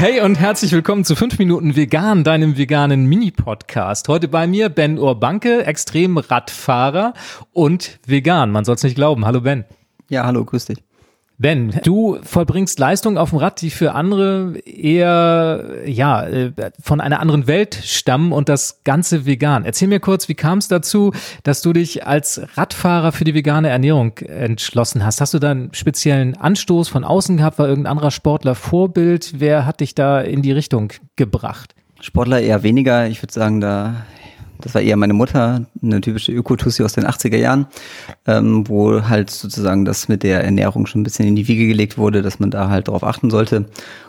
Hey und herzlich willkommen zu 5 Minuten Vegan, deinem veganen Mini-Podcast. Heute bei mir Ben Urbanke, Extremradfahrer und vegan. Man soll es nicht glauben. Hallo Ben. Ja, hallo, grüß dich. Ben, du vollbringst Leistungen auf dem Rad, die für andere eher ja äh, von einer anderen Welt stammen und das Ganze vegan. Erzähl mir kurz, wie kam es dazu, dass du dich als Radfahrer für die vegane Ernährung entschlossen hast? Hast du da einen speziellen Anstoß von außen gehabt? War irgendein anderer Sportler Vorbild? Wer hat dich da in die Richtung gebracht? Sportler eher weniger. Ich würde sagen, da das war eher meine Mutter, eine typische Ökotussi aus den 80er Jahren, ähm, wo halt sozusagen das mit der Ernährung schon ein bisschen in die Wiege gelegt wurde, dass man da halt darauf achten sollte.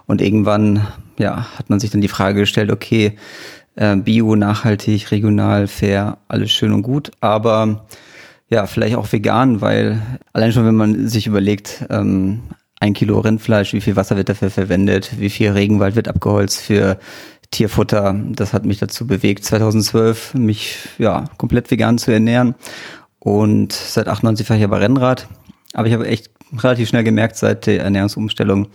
Und irgendwann, ja, hat man sich dann die Frage gestellt, okay, äh, bio, nachhaltig, regional, fair, alles schön und gut, aber ja, vielleicht auch vegan, weil allein schon, wenn man sich überlegt, ähm, ein Kilo Rindfleisch, wie viel Wasser wird dafür verwendet, wie viel Regenwald wird abgeholzt für Tierfutter. Das hat mich dazu bewegt, 2012 mich ja komplett vegan zu ernähren. Und seit 98 fahre ich aber Rennrad. Aber ich habe echt relativ schnell gemerkt, seit der Ernährungsumstellung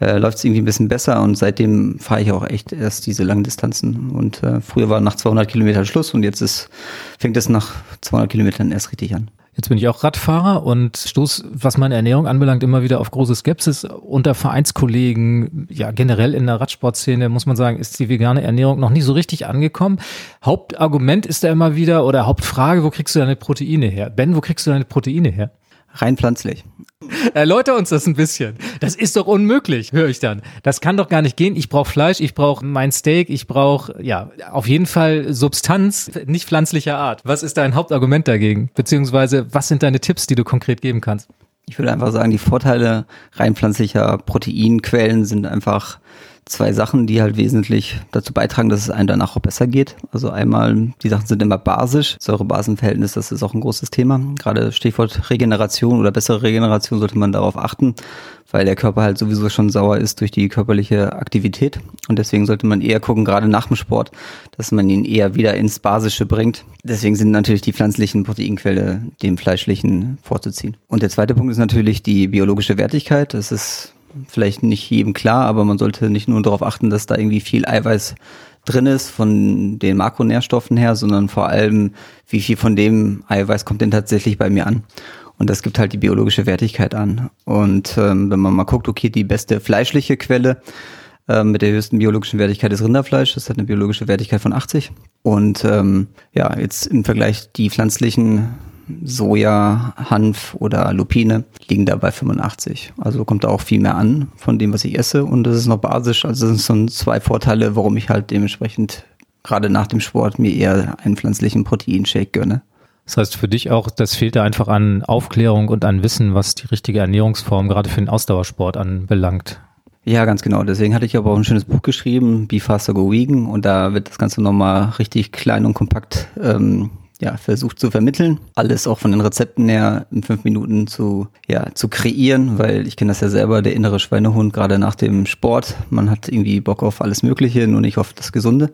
äh, läuft es irgendwie ein bisschen besser und seitdem fahre ich auch echt erst diese langen Distanzen. Und äh, früher war nach 200 Kilometern Schluss und jetzt ist, fängt es nach 200 Kilometern erst richtig an. Jetzt bin ich auch Radfahrer und stoß, was meine Ernährung anbelangt, immer wieder auf große Skepsis unter Vereinskollegen. Ja, generell in der Radsportszene muss man sagen, ist die vegane Ernährung noch nicht so richtig angekommen. Hauptargument ist da immer wieder oder Hauptfrage, wo kriegst du deine Proteine her? Ben, wo kriegst du deine Proteine her? Rein pflanzlich. Erläuter uns das ein bisschen. Das ist doch unmöglich, höre ich dann. Das kann doch gar nicht gehen. Ich brauche Fleisch, ich brauche mein Steak, ich brauche ja auf jeden Fall Substanz, nicht pflanzlicher Art. Was ist dein Hauptargument dagegen? Beziehungsweise was sind deine Tipps, die du konkret geben kannst? Ich würde einfach sagen, die Vorteile rein pflanzlicher Proteinquellen sind einfach zwei Sachen, die halt wesentlich dazu beitragen, dass es einem danach auch besser geht. Also einmal, die Sachen sind immer basisch. Säure-Basen-Verhältnis, das ist auch ein großes Thema. Gerade Stichwort Regeneration oder bessere Regeneration sollte man darauf achten, weil der Körper halt sowieso schon sauer ist durch die körperliche Aktivität. Und deswegen sollte man eher gucken, gerade nach dem Sport, dass man ihn eher wieder ins Basische bringt. Deswegen sind natürlich die pflanzlichen Proteinquelle dem fleischlichen vorzuziehen. Und der zweite Punkt ist natürlich die biologische Wertigkeit. Das ist vielleicht nicht jedem klar, aber man sollte nicht nur darauf achten, dass da irgendwie viel Eiweiß drin ist von den Makronährstoffen her, sondern vor allem, wie viel von dem Eiweiß kommt denn tatsächlich bei mir an. Und das gibt halt die biologische Wertigkeit an. Und ähm, wenn man mal guckt, okay, die beste fleischliche Quelle ähm, mit der höchsten biologischen Wertigkeit ist Rinderfleisch, das hat eine biologische Wertigkeit von 80. Und ähm, ja, jetzt im Vergleich die pflanzlichen Soja, Hanf oder Lupine liegen da bei 85. Also kommt da auch viel mehr an von dem, was ich esse. Und das ist noch basisch. Also das sind so zwei Vorteile, warum ich halt dementsprechend gerade nach dem Sport mir eher einen pflanzlichen Proteinshake gönne. Das heißt für dich auch, das fehlt da einfach an Aufklärung und an Wissen, was die richtige Ernährungsform gerade für den Ausdauersport anbelangt. Ja, ganz genau. Deswegen hatte ich aber auch ein schönes Buch geschrieben, Be Faster Go Vegan. Und da wird das Ganze nochmal richtig klein und kompakt ähm, ja, versucht zu vermitteln. Alles auch von den Rezepten her in fünf Minuten zu, ja, zu kreieren, weil ich kenne das ja selber, der innere Schweinehund, gerade nach dem Sport. Man hat irgendwie Bock auf alles Mögliche, nur nicht auf das Gesunde.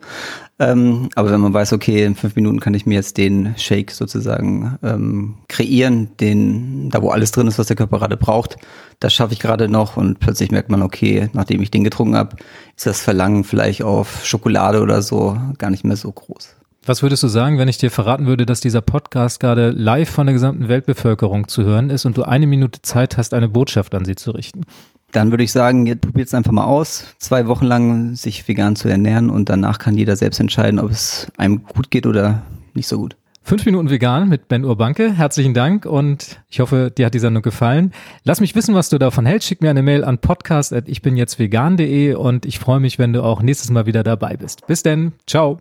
Ähm, aber wenn man weiß, okay, in fünf Minuten kann ich mir jetzt den Shake sozusagen ähm, kreieren, den, da wo alles drin ist, was der Körper gerade braucht, das schaffe ich gerade noch und plötzlich merkt man, okay, nachdem ich den getrunken habe, ist das Verlangen vielleicht auf Schokolade oder so gar nicht mehr so groß. Was würdest du sagen, wenn ich dir verraten würde, dass dieser Podcast gerade live von der gesamten Weltbevölkerung zu hören ist und du eine Minute Zeit hast, eine Botschaft an sie zu richten? Dann würde ich sagen, jetzt probiert es einfach mal aus, zwei Wochen lang sich vegan zu ernähren und danach kann jeder selbst entscheiden, ob es einem gut geht oder nicht so gut. Fünf Minuten vegan mit Ben Urbanke. Herzlichen Dank und ich hoffe, dir hat die Sendung gefallen. Lass mich wissen, was du davon hältst. Schick mir eine Mail an podcast.ichbinjetztvegan.de und ich freue mich, wenn du auch nächstes Mal wieder dabei bist. Bis denn. Ciao.